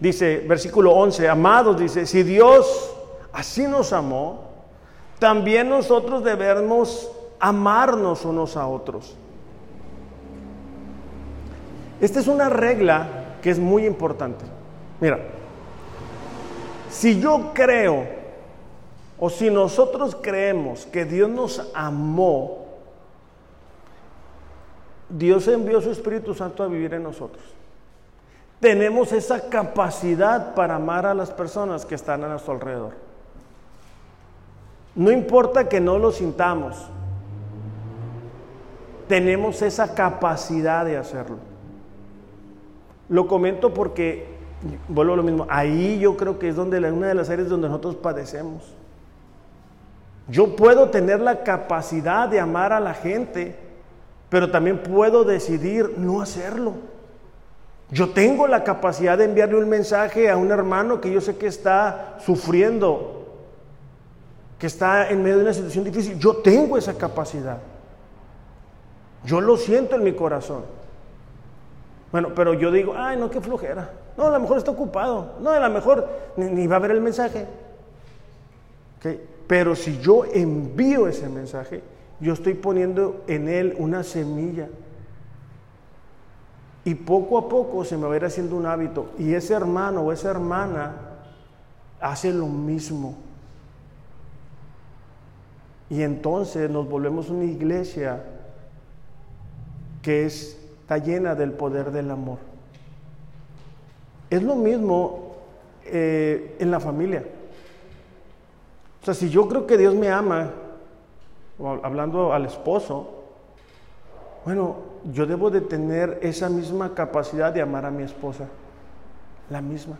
Dice, versículo 11, amados, dice, si Dios así nos amó, también nosotros debemos amarnos unos a otros. Esta es una regla que es muy importante. Mira, si yo creo o si nosotros creemos que Dios nos amó, Dios envió su Espíritu Santo a vivir en nosotros. Tenemos esa capacidad para amar a las personas que están a nuestro alrededor. No importa que no lo sintamos, tenemos esa capacidad de hacerlo. Lo comento porque, vuelvo a lo mismo, ahí yo creo que es donde una de las áreas donde nosotros padecemos. Yo puedo tener la capacidad de amar a la gente, pero también puedo decidir no hacerlo. Yo tengo la capacidad de enviarle un mensaje a un hermano que yo sé que está sufriendo, que está en medio de una situación difícil. Yo tengo esa capacidad. Yo lo siento en mi corazón. Bueno, pero yo digo, ay, no, qué flojera. No, a lo mejor está ocupado. No, a lo mejor ni, va a ver el mensaje. Pero si yo envío ese mensaje, yo estoy poniendo en él una semilla. Y poco a poco se me va a ir haciendo un hábito. Y ese hermano o esa hermana hace lo mismo. Y entonces nos volvemos una iglesia que está llena del poder del amor. Es lo mismo eh, en la familia. O sea, si yo creo que Dios me ama, hablando al esposo, bueno, yo debo de tener esa misma capacidad de amar a mi esposa, la misma.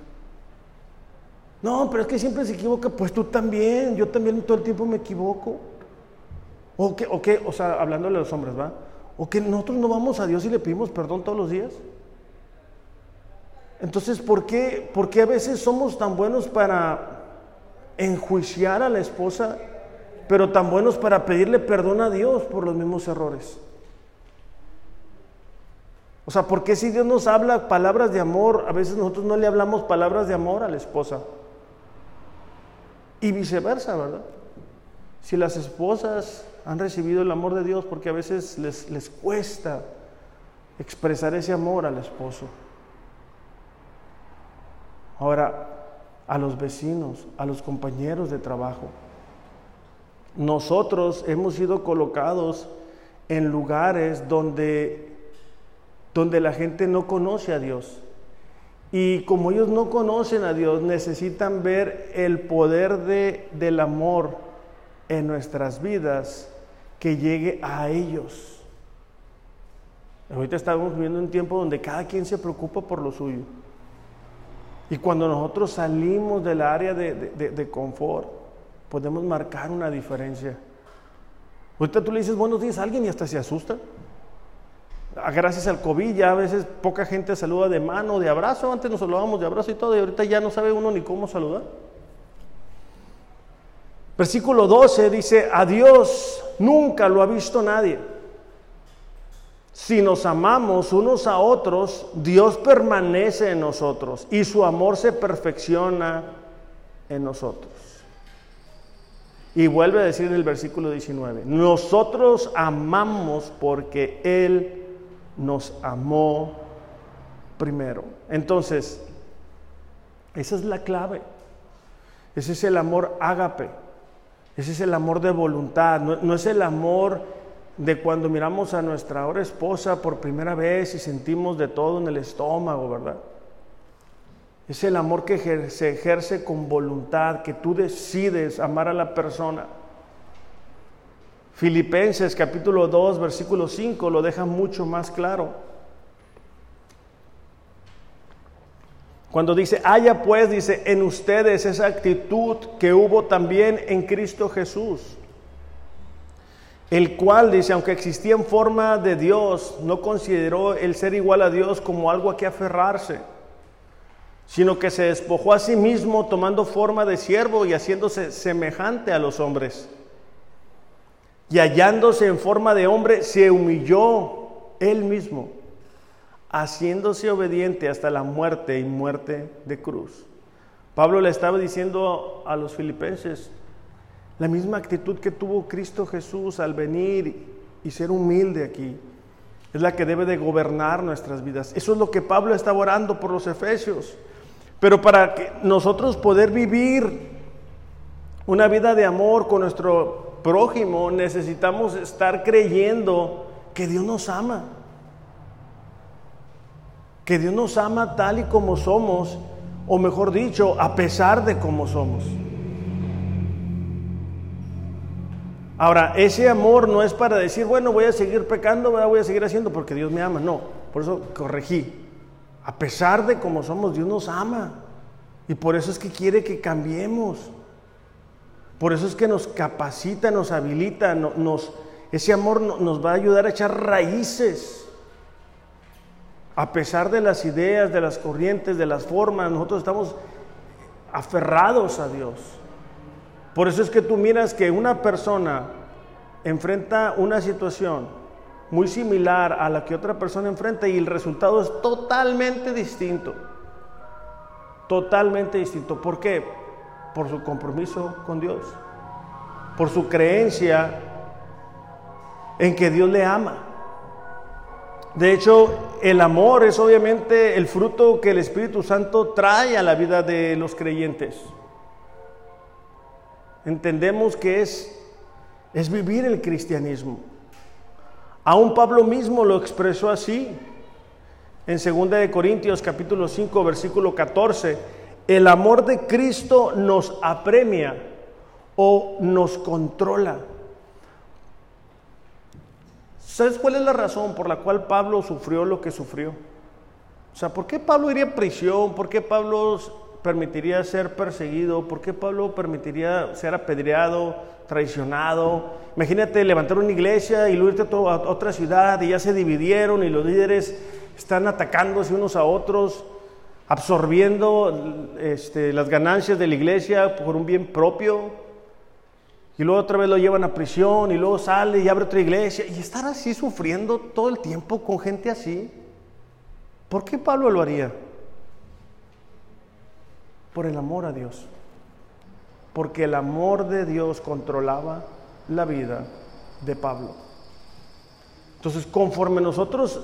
No, pero es que siempre se equivoca, pues tú también, yo también todo el tiempo me equivoco. O que, o que, o sea, hablándole a los hombres, ¿va? O que nosotros no vamos a Dios y le pedimos perdón todos los días. Entonces, ¿por qué, ¿por qué a veces somos tan buenos para enjuiciar a la esposa, pero tan buenos para pedirle perdón a Dios por los mismos errores. O sea, ¿por qué si Dios nos habla palabras de amor, a veces nosotros no le hablamos palabras de amor a la esposa? Y viceversa, ¿verdad? Si las esposas han recibido el amor de Dios, porque a veces les, les cuesta expresar ese amor al esposo. Ahora, a los vecinos, a los compañeros de trabajo. Nosotros hemos sido colocados en lugares donde, donde la gente no conoce a Dios. Y como ellos no conocen a Dios, necesitan ver el poder de, del amor en nuestras vidas que llegue a ellos. Ahorita estamos viviendo un tiempo donde cada quien se preocupa por lo suyo. Y cuando nosotros salimos del área de, confort, podemos marcar una diferencia. Ahorita tú le dices buenos días a alguien y hasta se asusta. Ah, gracias al COVID ya a veces poca gente saluda de mano, de abrazo. Antes nos saludábamos de abrazo y todo, y ahorita ya no sabe uno ni cómo saludar. Versículo 12 dice, a Dios nunca lo ha visto nadie. Si nos amamos unos a otros, Dios permanece en nosotros y su amor se perfecciona en nosotros. Y vuelve a decir en el versículo 19, nosotros amamos porque Él nos amó primero. Entonces, esa es la clave. Ese es el amor ágape. Ese es el amor de voluntad. No, es el amor de cuando miramos a nuestra ahora esposa por primera vez y sentimos de todo en el estómago, ¿verdad? Es el amor que se ejerce con voluntad, que tú decides amar a la persona. Filipenses capítulo 2, versículo 5 lo deja mucho más claro. Cuando dice, haya pues, dice, en ustedes esa actitud que hubo también en Cristo Jesús el cual dice, aunque existía en forma de Dios, no consideró el ser igual a Dios como algo a que aferrarse, sino que se despojó a sí mismo tomando forma de siervo y haciéndose semejante a los hombres. Y hallándose en forma de hombre, se humilló él mismo, haciéndose obediente hasta la muerte y muerte de cruz. Pablo le estaba diciendo a los filipenses, la misma actitud que tuvo Cristo Jesús al venir y ser humilde aquí. Es la que debe de gobernar nuestras vidas. Eso es lo que Pablo está orando por los efesios. Pero para que nosotros poder vivir una vida de amor con nuestro prójimo, necesitamos estar creyendo que Dios nos ama. Que Dios nos ama tal y como somos, o mejor dicho, a pesar de cómo somos. Ahora, ese amor no es para decir, bueno, voy a seguir pecando, voy a seguir haciendo porque Dios me ama. No, por eso corregí. A pesar de cómo somos, Dios nos ama. Y por eso es que quiere que cambiemos. Por eso es que nos capacita, nos habilita, nos, ese amor nos va a ayudar a echar raíces. A pesar de las ideas, de las corrientes, de las formas, nosotros estamos aferrados a Dios. Por eso es que tú miras que una persona enfrenta una situación muy similar a la que otra persona enfrenta y el resultado es totalmente distinto. Totalmente distinto. ¿Por qué? Por su compromiso con Dios. por su creencia en que Dios le ama. De hecho, el amor es obviamente el fruto que el Espíritu Santo trae a la vida de los creyentes. Entendemos que es, es vivir el cristianismo. Aún Pablo mismo lo expresó así en 2 Corintios capítulo 5 versículo 14. El amor de Cristo nos apremia o nos controla. ¿Sabes cuál es la razón por la cual Pablo sufrió lo que sufrió? O sea, ¿por qué Pablo iría a prisión? ¿Por qué Pablo permitiría ser perseguido? ¿Por qué Pablo permitiría ser apedreado, traicionado? Imagínate levantar una iglesia y luego irte a otra ciudad y ya se dividieron y los líderes están atacándose unos a otros, absorbiendo este, las ganancias de la iglesia por un bien propio. Y luego otra vez lo llevan a prisión y luego sale y abre otra iglesia. Y estar así sufriendo todo el tiempo con gente así. ¿Por qué Pablo lo haría? Por el amor a Dios. Porque el amor de Dios controlaba la vida de Pablo. Entonces, conforme nosotros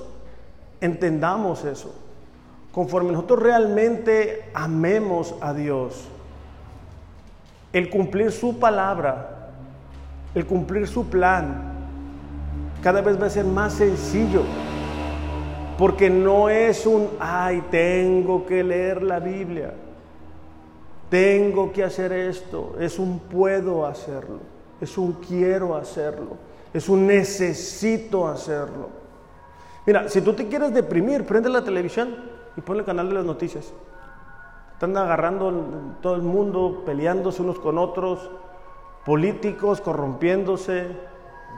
entendamos eso, conforme nosotros realmente amemos a Dios, el cumplir su palabra el cumplir su plan cada vez va a ser más sencillo. Porque no es un, ay, tengo que leer la Biblia, tengo que hacer esto, es un puedo hacerlo, es un quiero hacerlo, es un necesito hacerlo. Mira, si tú te quieres deprimir, prende la televisión y pon el canal de las noticias. Están agarrando todo el mundo, peleándose unos con otros, políticos corrompiéndose,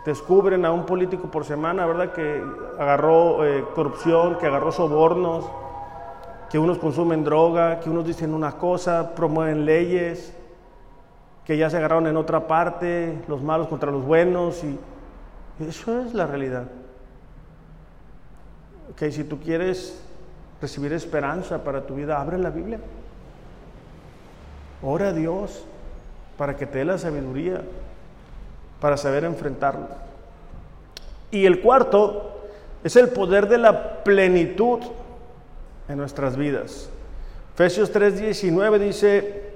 descubren a un político por semana, ¿verdad? Que agarró eh, corrupción, que agarró sobornos, que unos consumen droga, que unos dicen una cosa, promueven leyes, que ya se agarraron en otra parte, los malos contra los buenos, y eso es la realidad. Ok, si tú quieres recibir esperanza para tu vida, abre la Biblia. Ora a Dios para que te dé la sabiduría para saber enfrentarlo. Y el cuarto es el poder de la plenitud en nuestras vidas. Efesios 3:19 dice,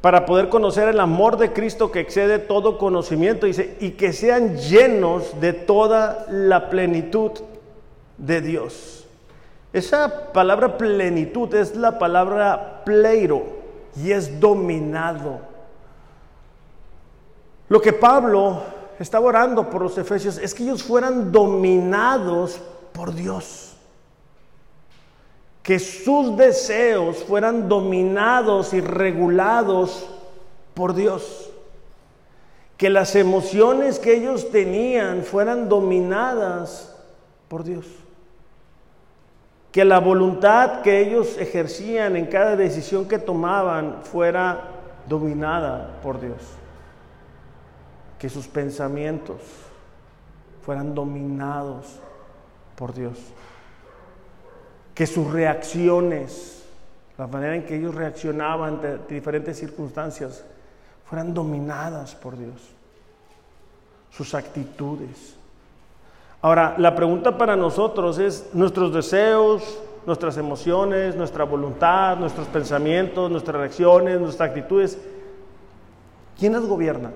para poder conocer el amor de Cristo que excede todo conocimiento, dice, y que sean llenos de toda la plenitud de Dios. Esa palabra plenitud es la palabra pleiro y es dominado. Lo que Pablo estaba orando por los efesios es que ellos fueran dominados por Dios. Que sus deseos fueran dominados y regulados por Dios. Que las emociones que ellos tenían fueran dominadas por Dios que la voluntad que ellos ejercían en cada decisión que tomaban fuera dominada por Dios. Que sus pensamientos fueran dominados por Dios. Que sus reacciones, la manera en que ellos reaccionaban ante diferentes circunstancias, fueran dominadas por Dios. Sus actitudes Ahora, la pregunta para nosotros es nuestros deseos, nuestras emociones, nuestra voluntad, nuestros pensamientos, nuestras reacciones, nuestras actitudes, ¿quién las gobierna?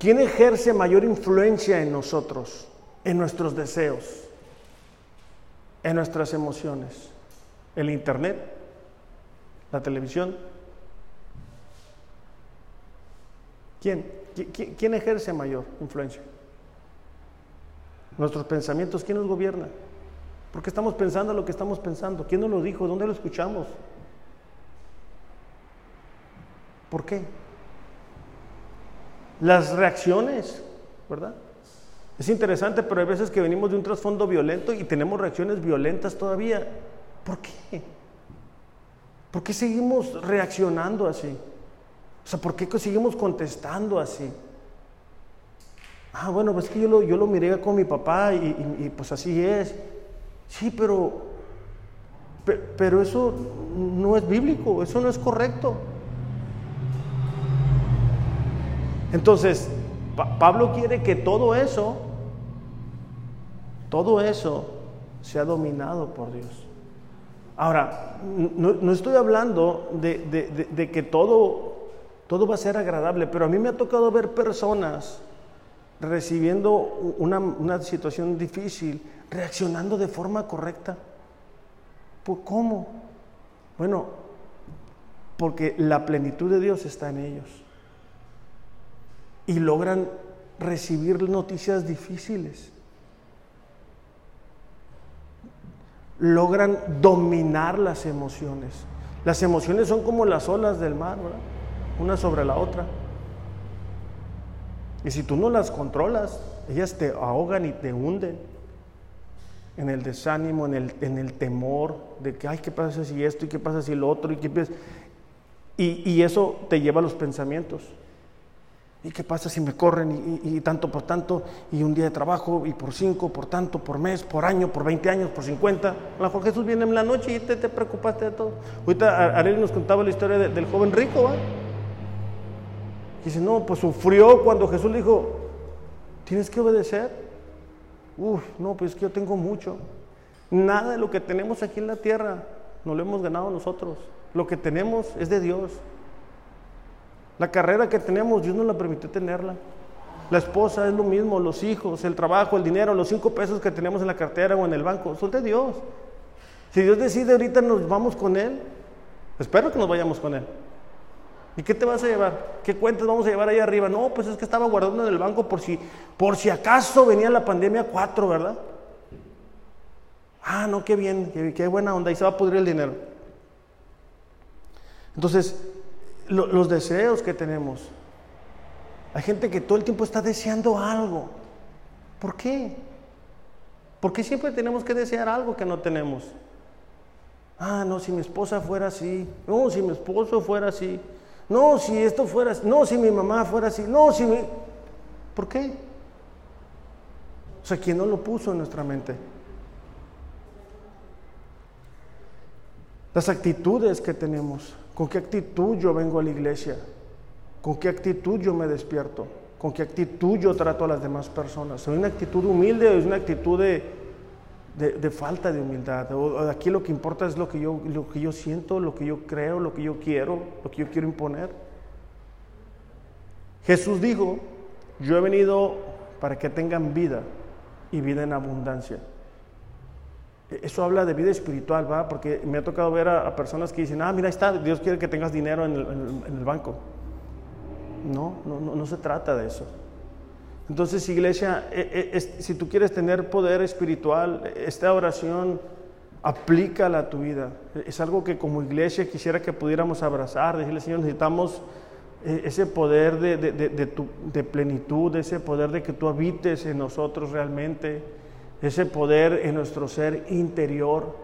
¿Quién ejerce mayor influencia en nosotros, en nuestros deseos, en nuestras emociones? ¿El Internet? ¿La televisión? ¿Quién? ¿Quién ejerce mayor influencia? Nuestros pensamientos, ¿quién nos gobierna? ¿Por qué estamos pensando lo que estamos pensando? ¿Quién nos lo dijo? ¿Dónde lo escuchamos? ¿Por qué? Las reacciones, ¿verdad? Es interesante, pero hay veces que venimos de un trasfondo violento y tenemos reacciones violentas todavía. ¿Por qué? ¿Por qué seguimos reaccionando así? O sea, ¿por qué seguimos contestando así? Ah, bueno, pues que yo lo, yo lo miré con mi papá y, pues así es. Sí, pero, pero eso no es bíblico, eso no es correcto. Entonces, Pablo quiere que todo eso, todo eso sea dominado por Dios. Ahora, no, estoy hablando de, que todo, todo va a ser agradable, pero a mí me ha tocado ver personas recibiendo una, una situación difícil, reaccionando de forma correcta. ¿Por cómo? Bueno, porque la plenitud de Dios está en ellos. Y logran recibir noticias difíciles. Logran dominar las emociones. Las emociones son como las olas del mar, ¿verdad? Una sobre la otra. Y si tú no las controlas, ellas te ahogan y te hunden en el desánimo, en el, en el temor de que, ay, ¿qué pasa si esto y qué pasa si lo otro? Y, qué y, y eso te lleva a los pensamientos. ¿Y qué pasa si me corren y, tanto por tanto? Y un día de trabajo y por cinco, por tanto, por mes, por año, por 20 años, por 50. A lo mejor Jesús viene en la noche y te, te preocupaste de todo. Ahorita Ariel nos contaba la historia del joven rico, ¿va? dice, no, pues sufrió cuando Jesús le dijo, tienes que obedecer. Uf, no, pues es que yo tengo mucho. Nada de lo que tenemos aquí en la tierra no lo hemos ganado nosotros. Lo que tenemos es de Dios. La carrera que tenemos, Dios nos la permitió tenerla. La esposa es lo mismo, los hijos, el trabajo, el dinero, los cinco pesos que tenemos en la cartera o en el banco, son de Dios. Si Dios decide ahorita nos vamos con Él, espero que nos vayamos con Él. ¿Y qué te vas a llevar? ¿Qué cuentas vamos a llevar ahí arriba? No, pues es que estaba guardando en el banco por si, por si acaso venía la pandemia 4, ¿verdad? Ah, no, qué bien, qué, buena onda, y se va a pudrir el dinero. Entonces, los deseos que tenemos. Hay gente que todo el tiempo está deseando algo. ¿Por qué? ¿Por qué siempre tenemos que desear algo que no tenemos? Ah, no, si mi esposa fuera así. No, si mi esposo fuera así. No, si esto fuera así. No, si mi mamá fuera así. No, si mi... ¿Por qué? O sea, ¿quién no lo puso en nuestra mente? Las actitudes que tenemos. ¿Con qué actitud yo vengo a la iglesia? ¿Con qué actitud yo me despierto? ¿Con qué actitud yo trato a las demás personas? ¿Soy una actitud humilde o es una actitud de, falta de humildad? aquí lo que importa es lo que, yo, lo que yo siento, lo que yo creo, lo que yo quiero, lo que yo quiero imponer. Jesús dijo, yo he venido para que tengan vida y vida en abundancia. Eso habla de vida espiritual, ¿va? Porque me ha tocado ver a, personas que dicen, ah, mira, ahí está, Dios quiere que tengas dinero en el, banco. No, no, no, se trata de eso. Entonces, iglesia, e, e, si tú quieres tener poder espiritual, esta oración aplícala a tu vida. Es algo que como iglesia quisiera que pudiéramos abrazar, decirle, Señor, necesitamos eh, ese poder de, de plenitud, ese poder de que tú habites en nosotros realmente ese poder en nuestro ser interior,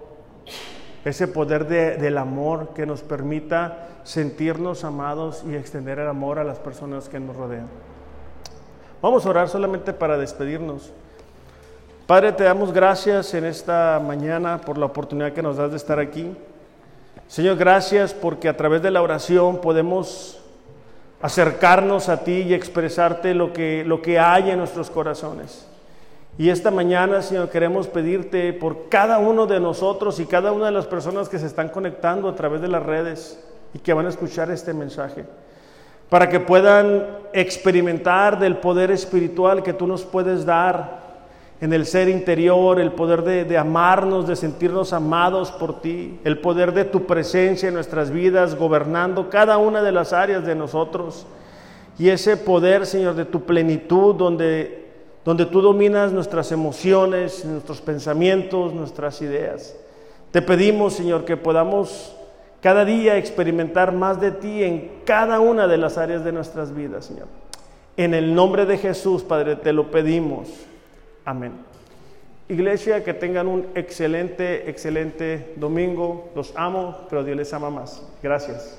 ese poder del amor que nos permita sentirnos amados y extender el amor a las personas que nos rodean. Vamos a orar solamente para despedirnos. Padre, te damos gracias en esta mañana por la oportunidad que nos das de estar aquí. Señor, gracias porque a través de la oración podemos acercarnos a ti y expresarte lo que, lo que hay en nuestros corazones. Y esta mañana, Señor, queremos pedirte por cada uno de nosotros y cada una de las personas que se están conectando a través de las redes y que van a escuchar este mensaje, para que puedan experimentar del poder espiritual que tú nos puedes dar en el ser interior, el poder de, de, amarnos, de sentirnos amados por ti, el poder de tu presencia en nuestras vidas, gobernando cada una de las áreas de nosotros. Y ese poder, Señor, de tu plenitud, donde donde tú dominas nuestras emociones, nuestros pensamientos, nuestras ideas. Te pedimos, Señor, que podamos cada día experimentar más de ti en cada una de las áreas de nuestras vidas, Señor. En el nombre de Jesús, Padre, te lo pedimos. Amén. Iglesia, que tengan un excelente, excelente domingo. Los amo, pero Dios les ama más. Gracias.